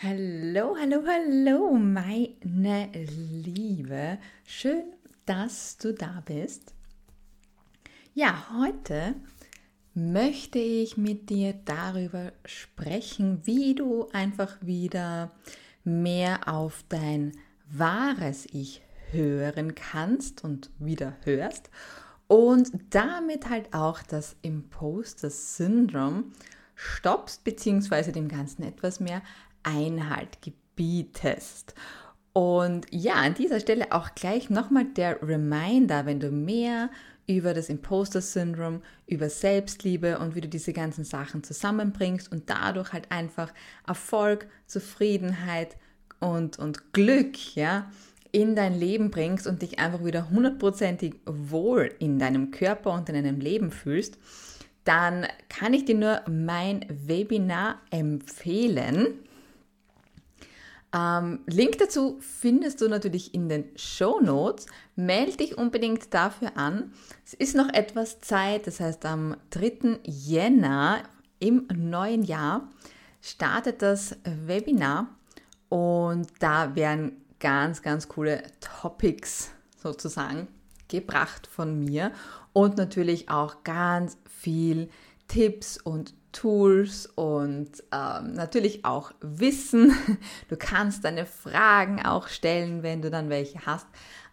Hallo, hallo, hallo, meine Liebe. Schön, dass du da bist. Ja, heute möchte ich mit dir darüber sprechen, wie du einfach wieder mehr auf dein wahres Ich hören kannst und wieder hörst und damit halt auch das Imposter-Syndrom stoppst, beziehungsweise dem Ganzen etwas mehr Einhalt gebietest. Und ja, an dieser Stelle auch gleich nochmal der Reminder, wenn du mehr über das Imposter-Syndrom, über Selbstliebe und wie du diese ganzen Sachen zusammenbringst und dadurch halt einfach Erfolg, Zufriedenheit und, und Glück, ja, in dein Leben bringst und dich einfach wieder hundertprozentig wohl in deinem Körper und in deinem Leben fühlst, dann kann ich dir nur mein Webinar empfehlen. Ähm, Link dazu findest du natürlich in den Show Notes. Melde dich unbedingt dafür an. Es ist noch etwas Zeit, das heißt am 3. Jänner im neuen Jahr startet das Webinar und da werden ganz, ganz coole Topics sozusagen gebracht von mir und natürlich auch ganz viel Tipps und Tools und ähm, natürlich auch Wissen. Du kannst deine Fragen auch stellen, wenn du dann welche hast.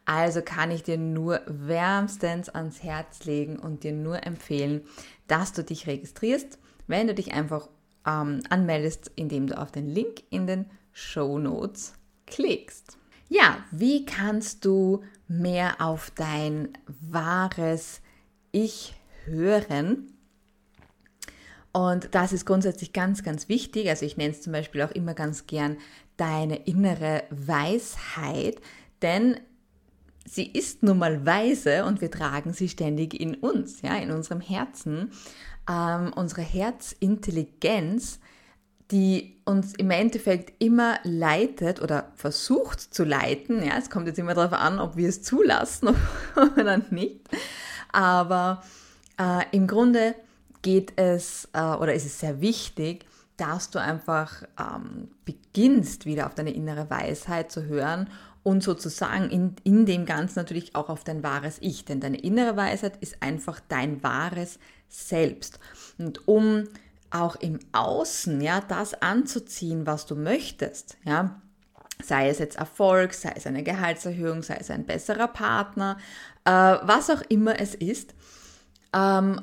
Also kann ich dir nur wärmstens ans Herz legen und dir nur empfehlen, dass du dich registrierst, wenn du dich einfach ähm, anmeldest, indem du auf den Link in den Show Notes klickst. Ja, wie kannst du mehr auf dein wahres Ich hören? Und das ist grundsätzlich ganz, ganz wichtig. Also ich nenne es zum Beispiel auch immer ganz gern deine innere Weisheit, denn sie ist nun mal weise und wir tragen sie ständig in uns, ja, in unserem Herzen. Ähm, unsere Herzintelligenz, die uns im Endeffekt immer leitet oder versucht zu leiten. Ja, es kommt jetzt immer darauf an, ob wir es zulassen oder nicht. Aber äh, im Grunde geht es äh, oder ist es sehr wichtig, dass du einfach ähm, beginnst, wieder auf deine innere Weisheit zu hören und sozusagen in, in dem Ganzen natürlich auch auf dein wahres Ich. Denn deine innere Weisheit ist einfach dein wahres Selbst. Und um auch im Außen, ja, das anzuziehen, was du möchtest, ja, sei es jetzt Erfolg, sei es eine Gehaltserhöhung, sei es ein besserer Partner, äh, was auch immer es ist, ähm,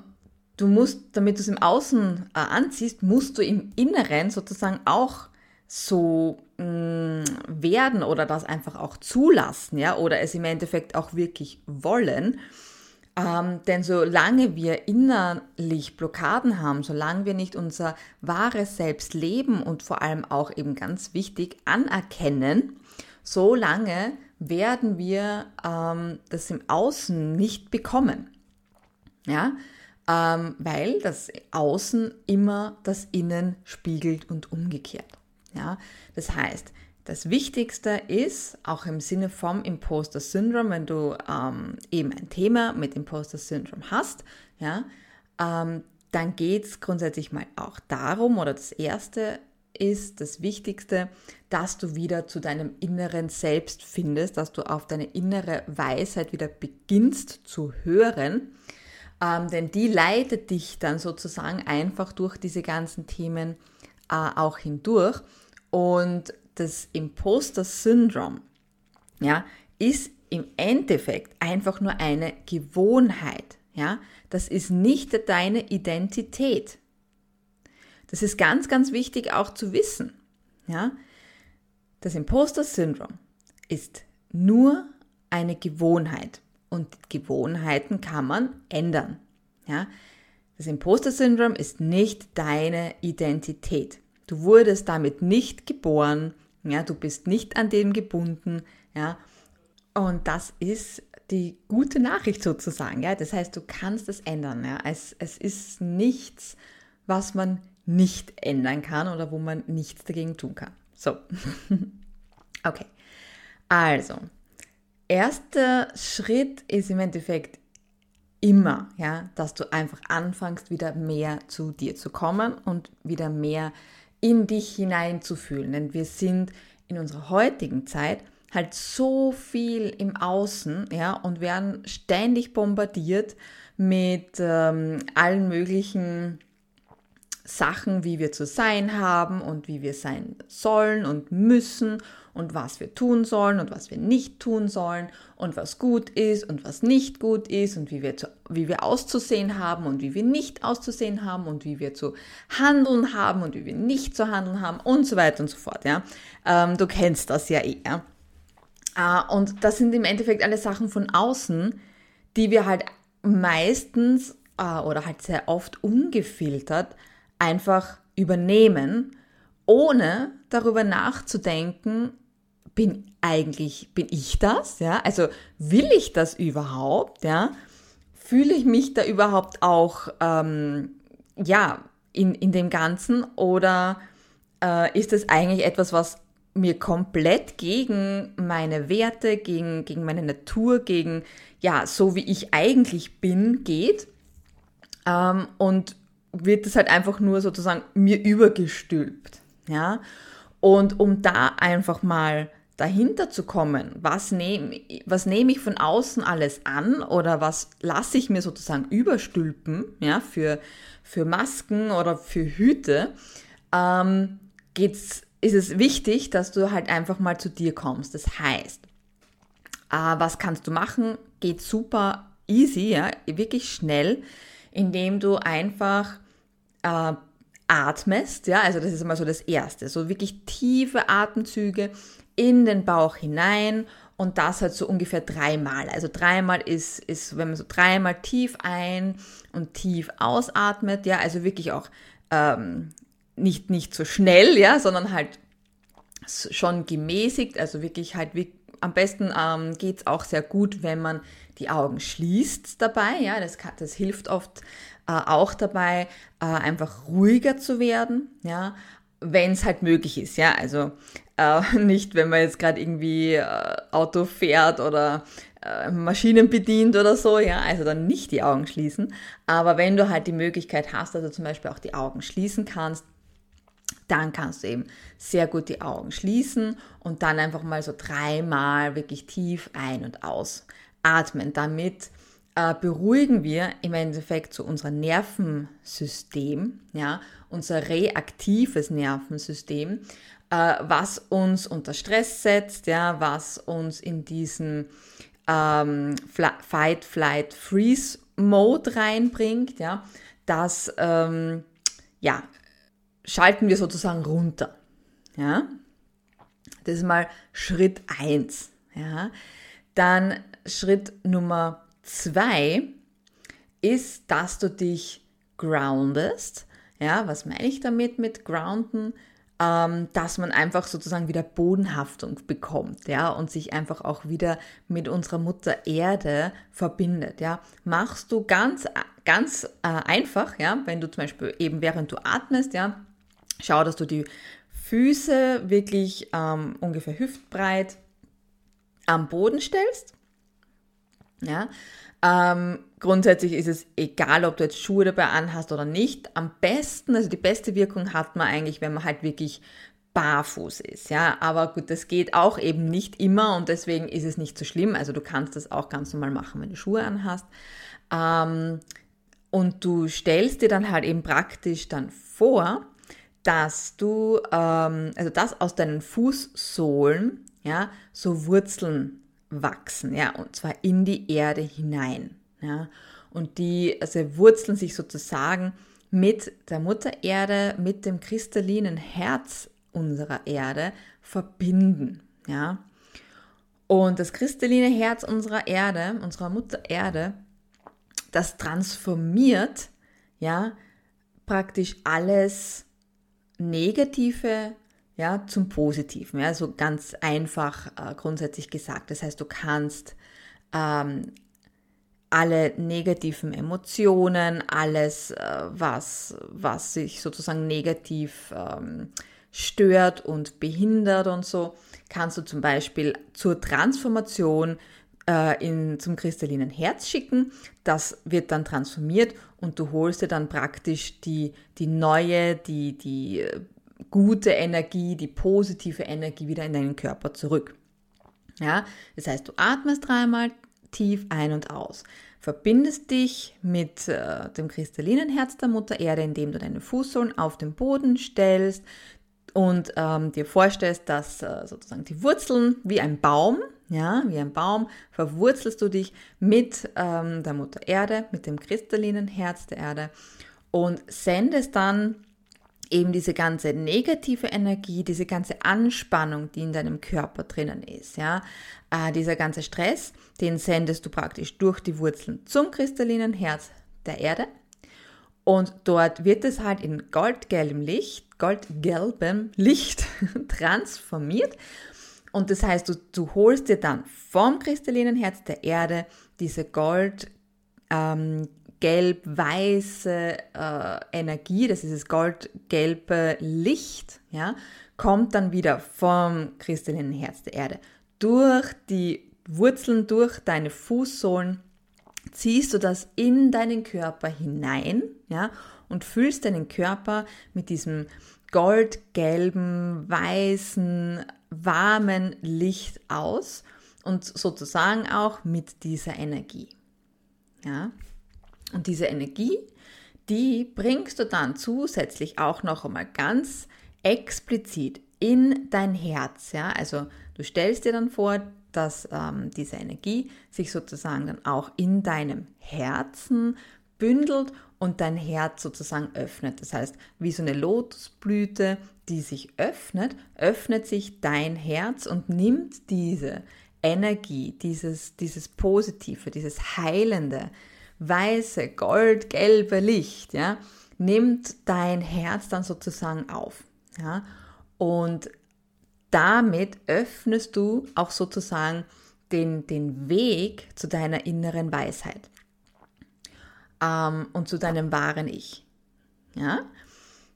du musst, damit du es im Außen äh, anziehst, musst du im Inneren sozusagen auch so mh, mm, werden oder das einfach auch zulassen, ja, oder es im Endeffekt auch wirklich wollen. Ähm, denn solange wir innerlich Blockaden haben, solange wir nicht unser wahres Selbst leben und vor allem auch eben ganz wichtig anerkennen, solange werden wir ähm, das im Außen nicht bekommen. Ja, ähm, weil das Außen immer das Innen spiegelt und umgekehrt. Ja? Das heißt, das Wichtigste ist, auch im Sinne vom Imposter Syndrome, wenn du ähm, eben ein Thema mit Imposter Syndrome hast, ja, ähm, dann geht es grundsätzlich mal auch darum, oder das Erste ist das Wichtigste, dass du wieder zu deinem inneren Selbst findest, dass du auf deine innere Weisheit wieder beginnst zu hören ähm, denn die leitet dich dann sozusagen einfach durch diese ganzen Themen äh, auch hindurch. Und das Imposter-Syndrom ja, ist im Endeffekt einfach nur eine Gewohnheit. Ja? Das ist nicht deine Identität. Das ist ganz, ganz wichtig auch zu wissen. Ja? Das Imposter-Syndrom ist nur eine Gewohnheit und Gewohnheiten kann man ändern. Ja? Das Imposter-Syndrom ist nicht deine Identität. Du wurdest damit nicht geboren, ja, du bist nicht an dem gebunden, ja. Und das ist die gute Nachricht sozusagen, ja. Das heißt, du kannst es ändern, ja. Es, es ist nichts, was man nicht ändern kann oder wo man nichts dagegen tun kann. So. okay. Also, erster Schritt ist im Endeffekt immer, ja, dass du einfach anfängst, wieder mehr zu dir zu kommen und wieder mehr in dich hineinzufühlen. Denn wir sind in unserer heutigen Zeit halt so viel im Außen, ja, und werden ständig bombardiert mit ähm, allen möglichen Sachen, wie wir zu sein haben und wie wir sein sollen und müssen und was wir tun sollen und was wir nicht tun sollen und was gut ist und was nicht gut ist und wie wir, zu, wie wir auszusehen haben und wie wir nicht auszusehen haben und wie wir zu handeln haben und wie wir nicht zu handeln haben und so weiter und so fort. Ja? Ähm, du kennst das ja eh. Ja? Äh, und das sind im Endeffekt alle Sachen von außen, die wir halt meistens äh, oder halt sehr oft ungefiltert einfach übernehmen, ohne darüber nachzudenken, bin eigentlich, bin ich das? Ja, also will ich das überhaupt? Ja, fühle ich mich da überhaupt auch, ähm, ja, in, in dem Ganzen oder äh, ist das eigentlich etwas, was mir komplett gegen meine Werte, gegen, gegen meine Natur, gegen, ja, so wie ich eigentlich bin, geht? Ähm, und wird es halt einfach nur sozusagen mir übergestülpt, ja? Und um da einfach mal dahinter zu kommen, was nehme was nehm ich von außen alles an oder was lasse ich mir sozusagen überstülpen, ja, für, für Masken oder für Hüte, ähm, geht's, ist es wichtig, dass du halt einfach mal zu dir kommst. Das heißt, äh, was kannst du machen? Geht super easy, ja, wirklich schnell, indem du einfach äh, atmest, ja, also das ist immer so das Erste, so wirklich tiefe Atemzüge in den Bauch hinein und das halt so ungefähr dreimal. Also dreimal ist, ist, wenn man so dreimal tief ein und tief ausatmet, ja, also wirklich auch ähm, nicht, nicht so schnell, ja, sondern halt schon gemäßigt, also wirklich halt wie, am besten ähm, geht es auch sehr gut, wenn man die Augen schließt dabei, ja, das, das hilft oft äh, auch dabei, äh, einfach ruhiger zu werden, ja, wenn es halt möglich ist, ja, also äh, nicht, wenn man jetzt gerade irgendwie äh, Auto fährt oder äh, Maschinen bedient oder so, ja, also dann nicht die Augen schließen. Aber wenn du halt die Möglichkeit hast, dass du zum Beispiel auch die Augen schließen kannst, dann kannst du eben sehr gut die Augen schließen und dann einfach mal so dreimal wirklich tief ein- und ausatmen. Damit äh, beruhigen wir im Endeffekt so unser Nervensystem, ja, unser reaktives Nervensystem äh, was uns unter Stress setzt, ja, was uns in diesen ähm, Fight, Flight, Freeze Mode reinbringt, ja, das ähm, ja, schalten wir sozusagen runter. Ja. Das ist mal Schritt 1. Ja. Dann Schritt Nummer 2 ist, dass du dich groundest. Ja, was meine ich damit mit grounden? ähm, dass man einfach sozusagen wieder Bodenhaftung bekommt, ja, und sich einfach auch wieder mit unserer Mutter Erde verbindet, ja. Machst du ganz, ganz äh, einfach, ja, wenn du zum Beispiel eben während du atmest, ja, schau, dass du die Füße wirklich ähm, ungefähr hüftbreit am Boden stellst, ja, ähm, grundsätzlich ist es egal, ob du jetzt Schuhe dabei anhast oder nicht. Am besten, also die beste Wirkung hat man eigentlich, wenn man halt wirklich barfuß ist, ja. Aber gut, das geht auch eben nicht immer und deswegen ist es nicht so schlimm. Also du kannst das auch ganz normal machen, wenn du Schuhe anhast. Ähm, und du stellst dir dann halt eben praktisch dann vor, dass du, ähm, also dass aus deinen Fußsohlen, ja, so Wurzeln wachsen, ja, und zwar in die Erde hinein, ja. Und die also wurzeln sich sozusagen mit der Mutter Erde, mit dem kristallinen Herz unserer Erde verbinden, ja. Und das kristalline Herz unserer Erde, unserer Mutter Erde, das transformiert, ja, praktisch alles Negative ja, zum Positiven. Ja, so ganz einfach äh, grundsätzlich gesagt. Das heißt, du kannst ähm, alle negativen Emotionen, alles, äh, was, was sich sozusagen negativ ähm, stört und behindert und so, kannst du zum Beispiel zur Transformation äh, in, zum kristallinen Herz schicken. Das wird dann transformiert und du holst dir dann praktisch die, die neue, die, die gute Energie, die positive Energie wieder in deinen Körper zurück. Ja, das heißt, du atmest dreimal tief ein und aus, verbindest dich mit äh, dem kristallinen Herz der Mutter Erde, indem du deine Fußsohlen auf den Boden stellst und ähm, dir vorstellst, dass äh, sozusagen die Wurzeln wie ein Baum, ja, wie ein Baum, verwurzelst du dich mit ähm, der Mutter Erde, mit dem kristallinen Herz der Erde und sendest dann eben diese ganze negative Energie, diese ganze Anspannung, die in deinem Körper drinnen ist, ja, äh, dieser ganze Stress, den sendest du praktisch durch die Wurzeln zum kristallinen Herz der Erde. Und dort wird es halt in goldgelbem Licht, goldgelbem Licht transformiert. Und das heißt, du, du holst dir dann vom kristallinen Herz der Erde diese gold ähm, gelb-weiße äh, Energie, das ist das goldgelbe Licht, ja, kommt dann wieder vom kristallinen Herz der Erde. Durch die Wurzeln, durch deine Fußsohlen, ziehst du das in deinen Körper hinein, ja, und füllst deinen Körper mit diesem goldgelben, weißen, warmen Licht aus und sozusagen auch mit dieser Energie. Ja? Und diese Energie, die bringst du dann zusätzlich auch noch einmal ganz explizit in dein Herz. Ja? Also du stellst dir dann vor, dass ähm, diese Energie sich sozusagen dann auch in deinem Herzen bündelt und dein Herz sozusagen öffnet. Das heißt, wie so eine Lotusblüte, die sich öffnet, öffnet sich dein Herz und nimmt diese Energie, dieses, dieses Positive, dieses Heilende, weiße, goldgelbe Licht, ja, nimmt dein Herz dann sozusagen auf. Ja, und damit öffnest du auch sozusagen den, den Weg zu deiner inneren Weisheit ähm, und zu deinem wahren Ich. Ja,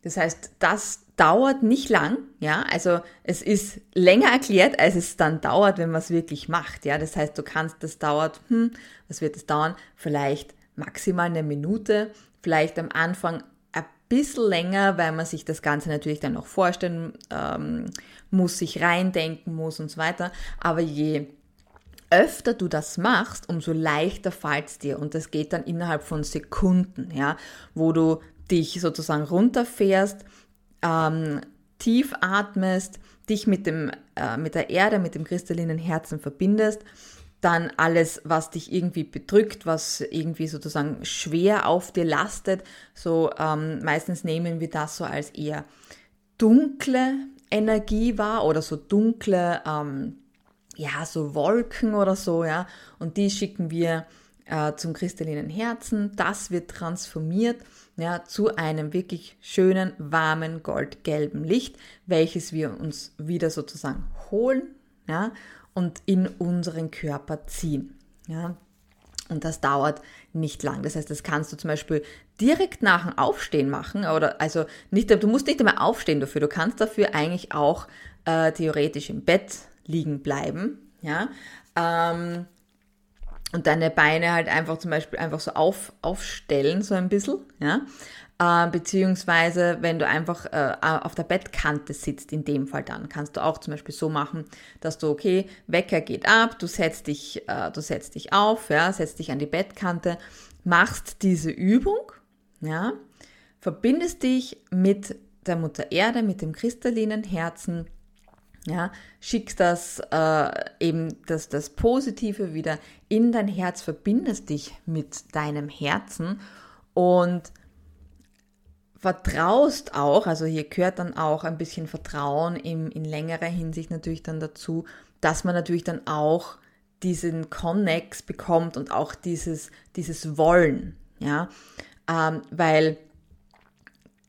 das heißt, das dauert nicht lang, ja, also es ist länger erklärt, als es dann dauert, wenn man es wirklich macht, ja, das heißt, du kannst, das dauert, hm, was wird es dauern? Vielleicht maximal eine Minute, vielleicht am Anfang ein bisschen länger, weil man sich das Ganze natürlich dann noch vorstellen ähm, muss, sich reindenken muss und so weiter, aber je öfter du das machst, umso leichter fällt es dir. Und das geht dann innerhalb von Sekunden, ja, wo du dich sozusagen runterfährst, ähm, tief atmest, dich mit, dem, äh, mit der Erde, mit dem kristallinen Herzen verbindest, dann alles, was dich irgendwie bedrückt, was irgendwie sozusagen schwer auf dir lastet, so ähm, meistens nehmen wir das so als eher dunkle Energie wahr oder so dunkle, ähm, ja, so Wolken oder so, ja, und die schicken wir äh, zum kristallinen Herzen, das wird transformiert ja, zu einem wirklich schönen, warmen, goldgelben Licht, welches wir uns wieder sozusagen holen ja, und in unseren Körper ziehen. Ja. Und das dauert nicht lang. Das heißt, das kannst du zum Beispiel direkt nach dem Aufstehen machen. Oder also nicht, du musst nicht einmal aufstehen dafür. Du kannst dafür eigentlich auch äh, theoretisch im Bett liegen bleiben. Ja. Ähm, und deine Beine halt einfach zum Beispiel einfach so auf, aufstellen, so ein bisschen, ja. Äh, beziehungsweise, wenn du einfach äh, auf der Bettkante sitzt, in dem Fall dann, kannst du auch zum Beispiel so machen, dass du, okay, Wecker geht ab, du setzt dich, äh, du setzt dich auf, ja, setzt dich an die Bettkante, machst diese Übung, ja, verbindest dich mit der Mutter Erde, mit dem kristallinen Herzen, ja, schickst das äh, eben das, das Positive wieder in dein Herz, verbindest dich mit deinem Herzen und vertraust auch, also hier gehört dann auch ein bisschen Vertrauen im, in längerer Hinsicht natürlich dann dazu, dass man natürlich dann auch diesen Connex bekommt und auch dieses, dieses Wollen, ja, ähm, weil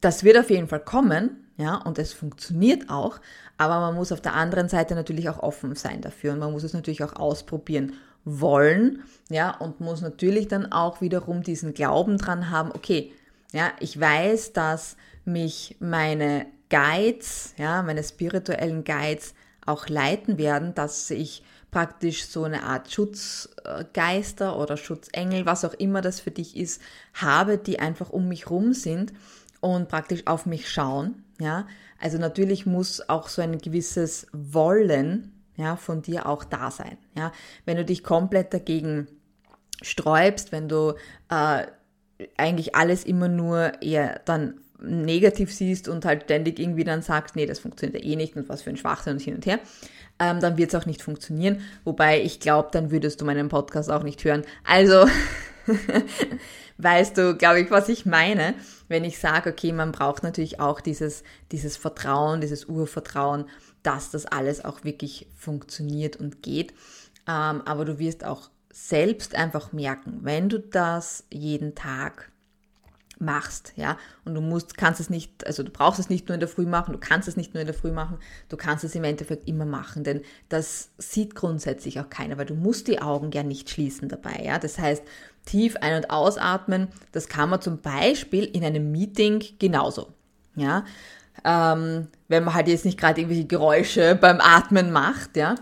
das wird auf jeden Fall kommen, ja, und es funktioniert auch, aber man muss auf der anderen Seite natürlich auch offen sein dafür und man muss es natürlich auch ausprobieren wollen, ja, und muss natürlich dann auch wiederum diesen Glauben dran haben, okay, ja, ich weiß, dass mich meine Guides, ja, meine spirituellen Guides auch leiten werden, dass ich praktisch so eine Art Schutzgeister oder Schutzengel, was auch immer das für dich ist, habe, die einfach um mich rum sind und praktisch auf mich schauen. Ja, also natürlich muss auch so ein gewisses Wollen ja, von dir auch da sein. Ja, wenn du dich komplett dagegen sträubst, wenn du äh, eigentlich alles immer nur eher dann negativ siehst und halt ständig irgendwie dann sagst, nee, das funktioniert ja eh nicht und was für ein Schwachsinn und hin und her, ähm, dann wird es auch nicht funktionieren. Wobei ich glaube, dann würdest du meinen Podcast auch nicht hören. Also weißt du, glaube ich, was ich meine, wenn ich sage, okay, man braucht natürlich auch dieses, dieses Vertrauen, dieses Urvertrauen, dass das alles auch wirklich funktioniert und geht. Ähm, aber du wirst auch selbst einfach merken, wenn du das jeden Tag machst, ja, und du musst, kannst es nicht, also du brauchst es nicht nur in der Früh machen, du kannst es nicht nur in der Früh machen, du kannst es im Endeffekt immer machen, denn das sieht grundsätzlich auch keiner, weil du musst die Augen ja nicht schließen dabei, ja, das heißt, tief ein- und ausatmen, das kann man zum Beispiel in einem Meeting genauso, ja, ähm, wenn man halt jetzt nicht gerade irgendwelche Geräusche beim Atmen macht, ja,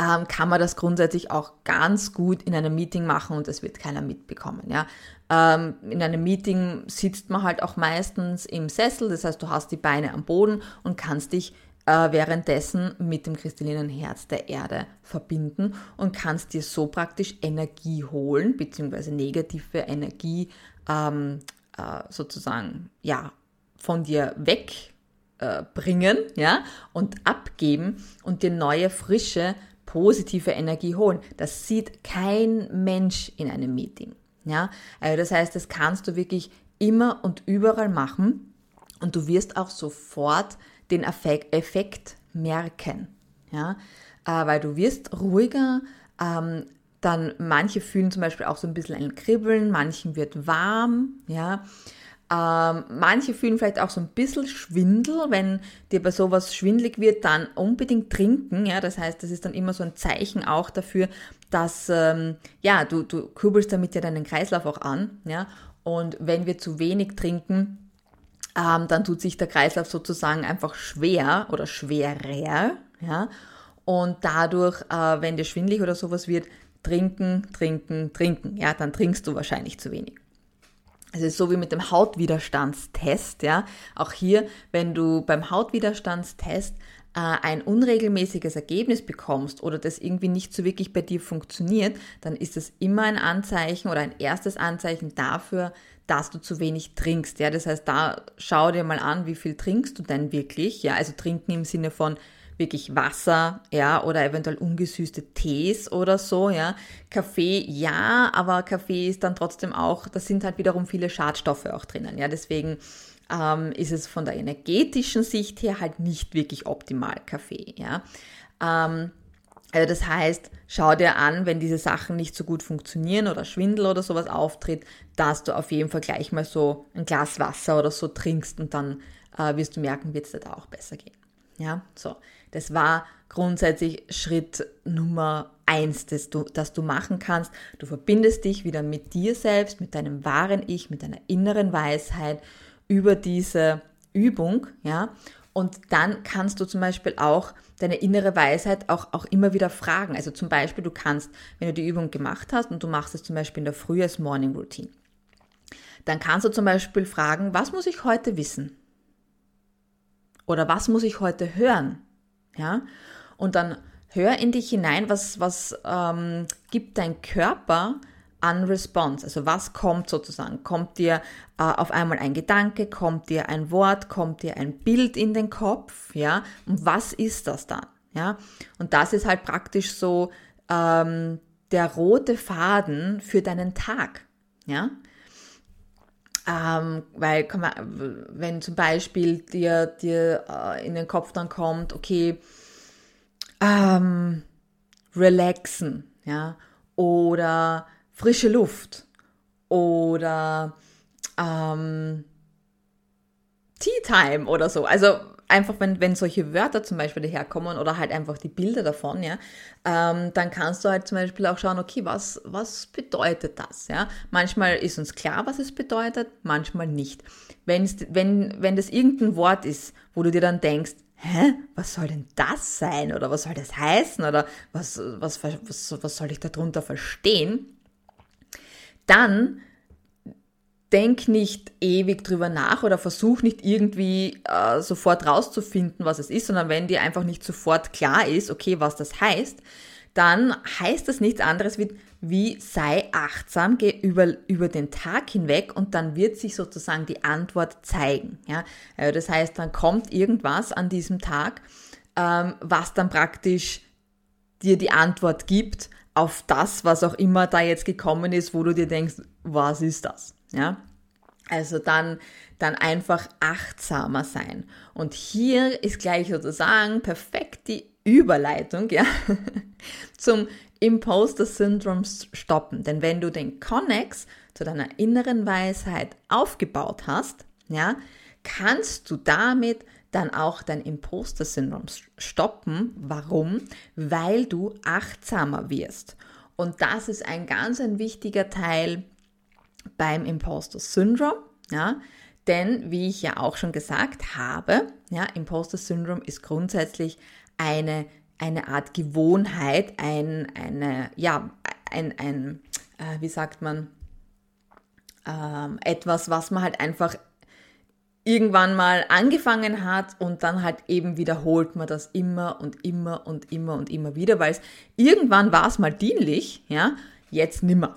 ähm, kann man das grundsätzlich auch ganz gut in einem Meeting machen und es wird keiner mitbekommen. Ja? Ähm, in einem Meeting sitzt man halt auch meistens im Sessel, das heißt, du hast die Beine am Boden und kannst dich äh, währenddessen mit dem kristallinen Herz der Erde verbinden und kannst dir so praktisch Energie holen, beziehungsweise negative Energie ähm, äh, sozusagen ja, von dir wegbringen äh, ja, und abgeben und dir neue, frische positive Energie holen. Das sieht kein Mensch in einem Meeting. Ja, also das heißt, das kannst du wirklich immer und überall machen und du wirst auch sofort den Effekt merken. Ja, äh, weil du wirst ruhiger, ähm, dann manche fühlen zum Beispiel auch so ein bisschen ein Kribbeln, manchen wird warm, ja. Ähm, manche fühlen vielleicht auch so ein bisschen Schwindel. Wenn dir bei sowas schwindlig wird, dann unbedingt trinken. Ja, das heißt, das ist dann immer so ein Zeichen auch dafür, dass ähm, ja, du, du kurbelst damit ja deinen Kreislauf auch an. Ja, und wenn wir zu wenig trinken, ähm, dann tut sich der Kreislauf sozusagen einfach schwer oder schwerer. Ja, und dadurch, äh, wenn dir schwindlig oder sowas wird, trinken, trinken, trinken. Ja, dann trinkst du wahrscheinlich zu wenig. Es ist so wie mit dem Hautwiderstandstest, ja. Auch hier, wenn du beim Hautwiderstandstest ein unregelmäßiges Ergebnis bekommst oder das irgendwie nicht so wirklich bei dir funktioniert, dann ist das immer ein Anzeichen oder ein erstes Anzeichen dafür, dass du zu wenig trinkst. Ja, das heißt, da schau dir mal an, wie viel trinkst du denn wirklich. Ja, also trinken im Sinne von wirklich Wasser, ja, oder eventuell ungesüßte Tees oder so, ja. Kaffee, ja, aber Kaffee ist dann trotzdem auch, da sind halt wiederum viele Schadstoffe auch drinnen, ja. Deswegen ähm, ist es von der energetischen Sicht her halt nicht wirklich optimal Kaffee, ja. Ähm, also das heißt, schau dir an, wenn diese Sachen nicht so gut funktionieren oder Schwindel oder sowas auftritt, dass du auf jeden Fall gleich mal so ein Glas Wasser oder so trinkst und dann äh, wirst du merken, wird es dir da auch besser gehen. Ja, so. Das war grundsätzlich Schritt Nummer eins, das du, das du machen kannst. Du verbindest dich wieder mit dir selbst, mit deinem wahren Ich, mit deiner inneren Weisheit über diese Übung, ja. Und dann kannst du zum Beispiel auch deine innere Weisheit auch, auch immer wieder fragen. Also zum Beispiel, du kannst, wenn du die Übung gemacht hast und du machst es zum Beispiel in der Früh als Morning Routine, dann kannst du zum Beispiel fragen, was muss ich heute wissen? Oder was muss ich heute hören? Ja? Und dann hör in dich hinein, was, was ähm, gibt dein Körper an Response? Also was kommt sozusagen? Kommt dir äh, auf einmal ein Gedanke, kommt dir ein Wort, kommt dir ein Bild in den Kopf? Ja? Und was ist das dann? Ja? Und das ist halt praktisch so ähm, der rote Faden für deinen Tag. Ja? Ähm, weil, wenn zum Beispiel dir, dir äh, in den Kopf dann kommt, okay, ähm, relaxen, ja, oder frische Luft oder ähm, Tea Time oder so. Also einfach, wenn, wenn solche Wörter zum Beispiel daherkommen oder halt einfach die Bilder davon, ja, ähm, dann kannst du halt zum Beispiel auch schauen, okay, was, was bedeutet das, ja. Manchmal ist uns klar, was es bedeutet, manchmal nicht. Wenn's, wenn, wenn das irgendein Wort ist, wo du dir dann denkst, hä, was soll denn das sein oder was soll das heißen oder was, was, was, was soll ich darunter verstehen, dann denk nicht ewig drüber nach oder versuch nicht irgendwie äh, sofort rauszufinden, was es ist, sondern wenn dir einfach nicht sofort klar ist, okay, was das heißt, dann heißt das nichts anderes wie, wie sei achtsam, geh über, über den Tag hinweg und dann wird sich sozusagen die Antwort zeigen. Ja? Also das heißt, dann kommt irgendwas an diesem Tag, ähm, was dann praktisch dir die Antwort gibt auf das, was auch immer da jetzt gekommen ist, wo du dir denkst, was ist das? Ja? Also dann, dann einfach achtsamer sein. Und hier ist gleich sozusagen perfekt die Überleitung, ja, zum Imposter Syndrome stoppen. Denn wenn du den Connex zu deiner inneren Weisheit aufgebaut hast, ja, kannst du damit dann auch dein Imposter Syndrom stoppen. Warum? Weil du achtsamer wirst. Und das ist ein ganz ein wichtiger Teil beim Imposter Syndrome, ja, denn wie ich ja auch schon gesagt habe, ja, Imposter Syndrome ist grundsätzlich eine, eine Art Gewohnheit, ein, eine, ja, ein, ein äh, wie sagt man, ähm, etwas, was man halt einfach irgendwann mal angefangen hat und dann halt eben wiederholt man das immer und immer und immer und immer wieder, weil es irgendwann war es mal dienlich, ja, jetzt nimmer.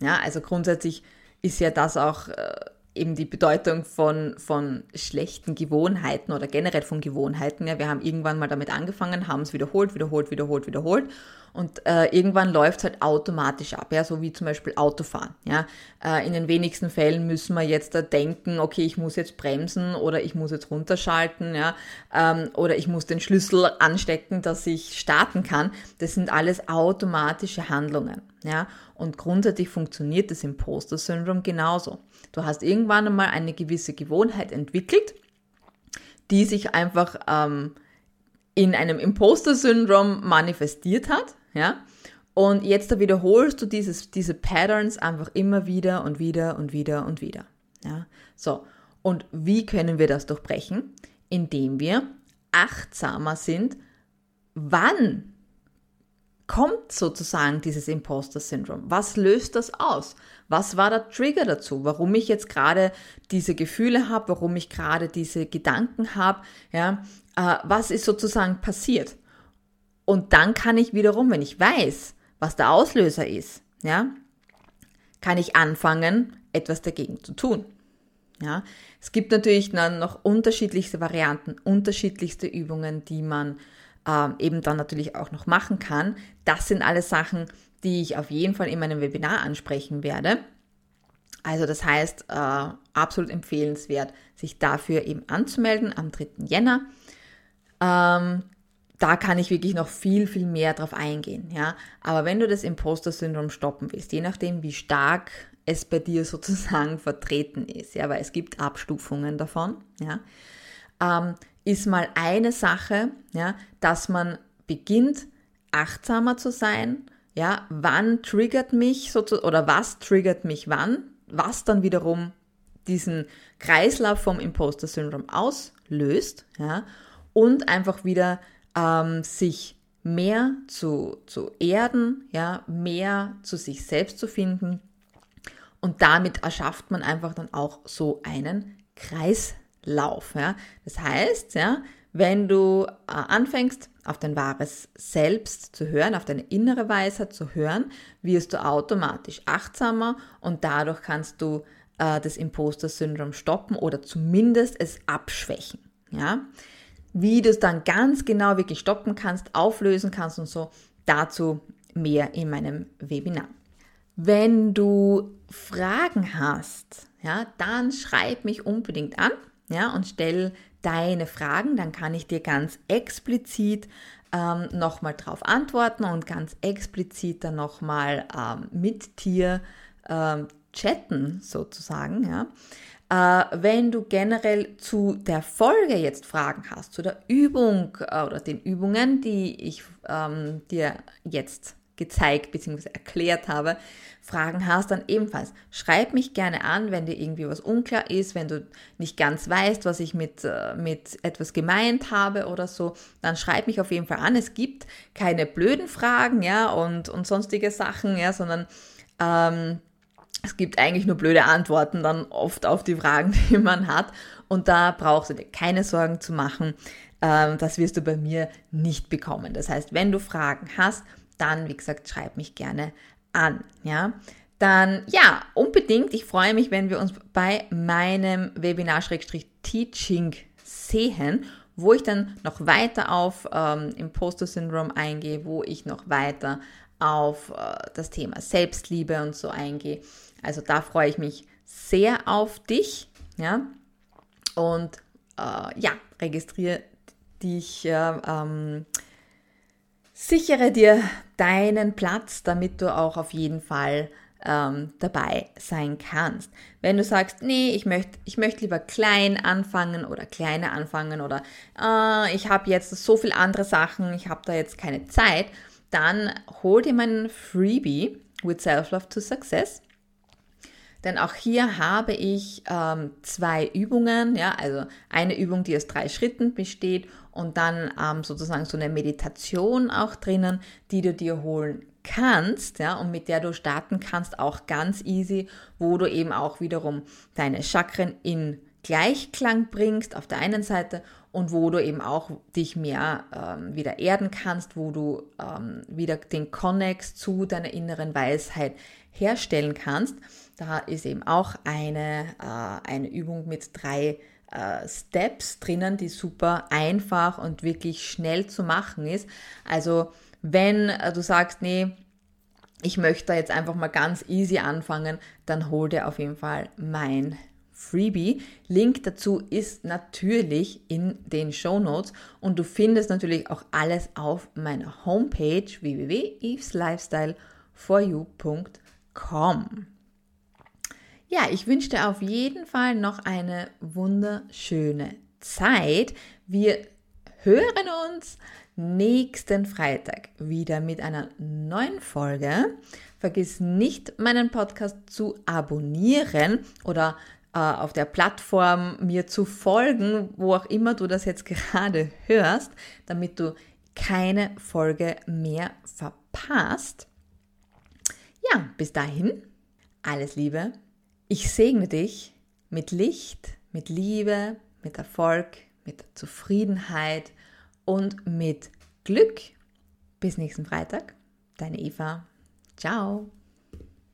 Ja, also grundsätzlich ist ja das auch äh, eben die Bedeutung von, von schlechten Gewohnheiten oder generell von Gewohnheiten. Ja, wir haben irgendwann mal damit angefangen, haben es wiederholt, wiederholt, wiederholt, wiederholt und äh, irgendwann läuft es halt automatisch ab, ja, so wie zum Beispiel Autofahren. Ja. Äh, in den wenigsten Fällen müssen wir jetzt da denken, okay, ich muss jetzt bremsen oder ich muss jetzt runterschalten, ja, ähm, oder ich muss den Schlüssel anstecken, dass ich starten kann. Das sind alles automatische Handlungen. Ja. Und grundsätzlich funktioniert das Imposter-Syndrom genauso. Du hast irgendwann einmal eine gewisse Gewohnheit entwickelt, die sich einfach ähm, in einem Imposter-Syndrom manifestiert hat, ja. Und jetzt da wiederholst du dieses, diese Patterns einfach immer wieder und wieder und wieder und wieder, ja. So. Und wie können wir das durchbrechen? Indem wir achtsamer sind, wann kommt sozusagen dieses Imposter-Syndrom? Was löst das aus? Was war der Trigger dazu? Warum ich jetzt gerade diese Gefühle habe, warum ich gerade diese Gedanken habe, ja, äh, was ist sozusagen passiert? Und dann kann ich wiederum, wenn ich weiß, was der Auslöser ist, ja, kann ich anfangen, etwas dagegen zu tun. Ja, es gibt natürlich dann noch unterschiedlichste Varianten, unterschiedlichste Übungen, die man äh, eben dann natürlich auch noch machen kann. Das sind alles Sachen, die ich auf jeden Fall in meinem Webinar ansprechen werde. Also das heißt, äh, absolut empfehlenswert, sich dafür eben anzumelden am 3. Jänner. Ähm, da kann ich wirklich noch viel, viel mehr drauf eingehen. Ja? Aber wenn du das Imposter-Syndrom stoppen willst, je nachdem, wie stark es bei dir sozusagen vertreten ist, ja, weil es gibt Abstufungen davon, ja, ähm, ist mal eine Sache, ja, dass man beginnt, achtsamer zu sein, ja, wann triggert mich sozusagen, oder was triggert mich wann, was dann wiederum diesen Kreislauf vom Imposter-Syndrom auslöst, ja, und einfach wieder ähm, sich mehr zu, zu erden, ja, mehr zu sich selbst zu finden. Und damit erschafft man einfach dann auch so einen Kreislauf. Ja. Das heißt, ja, wenn du äh, anfängst, auf dein wahres Selbst zu hören, auf deine innere Weisheit zu hören, wirst du automatisch achtsamer und dadurch kannst du äh, das Imposter-Syndrom stoppen oder zumindest es abschwächen. Ja? Wie du es dann ganz genau wirklich stoppen kannst, auflösen kannst und so, dazu mehr in meinem Webinar. Wenn du Fragen hast, ja, dann schreib mich unbedingt an, ja, und stell deine Fragen, dann kann ich dir ganz explizit ähm, nochmal darauf antworten und ganz explizit dann nochmal ähm, mit dir ähm, chatten sozusagen, ja. Äh, wenn du generell zu der Folge jetzt Fragen hast, zu der Übung äh, oder den Übungen, die ich ähm, dir jetzt gezeigt bzw. erklärt habe, Fragen hast, dann ebenfalls schreib mich gerne an, wenn dir irgendwie was unklar ist, wenn du nicht ganz weißt, was ich mit, äh, mit etwas gemeint habe oder so, dann schreib mich auf jeden Fall an. Es gibt keine blöden Fragen, ja, und, und sonstige Sachen, ja, sondern ähm, es gibt eigentlich nur blöde Antworten dann oft auf die Fragen, die man hat. Und da brauchst du dir keine Sorgen zu machen. Ähm, das wirst du bei mir nicht bekommen. Das heißt, wenn du Fragen hast, dann, wie gesagt, schreib mich gerne an. Ja, dann ja, unbedingt. Ich freue mich, wenn wir uns bei meinem Webinar-Teaching sehen, wo ich dann noch weiter auf ähm, Imposter-Syndrom eingehe, wo ich noch weiter auf äh, das Thema Selbstliebe und so eingehe. Also da freue ich mich sehr auf dich. Ja, und äh, ja, registriere dich, äh, ähm, sichere dir deinen Platz, damit du auch auf jeden Fall ähm, dabei sein kannst. Wenn du sagst, nee, ich möchte ich möcht lieber klein anfangen oder kleiner anfangen oder äh, ich habe jetzt so viele andere Sachen, ich habe da jetzt keine Zeit, dann hol dir meinen Freebie with Self-Love to Success. Denn auch hier habe ich ähm, zwei Übungen, ja, also eine Übung, die aus drei Schritten besteht und dann ähm, sozusagen so eine Meditation auch drinnen, die du dir holen kannst, ja, und mit der du starten kannst, auch ganz easy, wo du eben auch wiederum deine Chakren in Gleichklang bringst auf der einen Seite und wo du eben auch dich mehr ähm, wieder erden kannst, wo du ähm, wieder den Connex zu deiner inneren Weisheit herstellen kannst. Da ist eben auch eine, äh, eine Übung mit drei äh, Steps drinnen, die super einfach und wirklich schnell zu machen ist. Also wenn äh, du sagst, nee, ich möchte da jetzt einfach mal ganz easy anfangen, dann hol dir auf jeden Fall mein Freebie. Link dazu ist natürlich in den Show Notes und du findest natürlich auch alles auf meiner Homepage www.eveslifestyleforyou.com. Ja, ich wünsche dir auf jeden Fall noch eine wunderschöne Zeit. Wir hören uns nächsten Freitag wieder mit einer neuen Folge. Vergiss nicht, meinen Podcast zu abonnieren oder äh, auf der Plattform mir zu folgen, wo auch immer du das jetzt gerade hörst, damit du keine Folge mehr verpasst. Ja, bis dahin, alles Liebe. Ich segne dich mit Licht, mit Liebe, mit Erfolg, mit Zufriedenheit und mit Glück. Bis nächsten Freitag. Deine Eva. Ciao.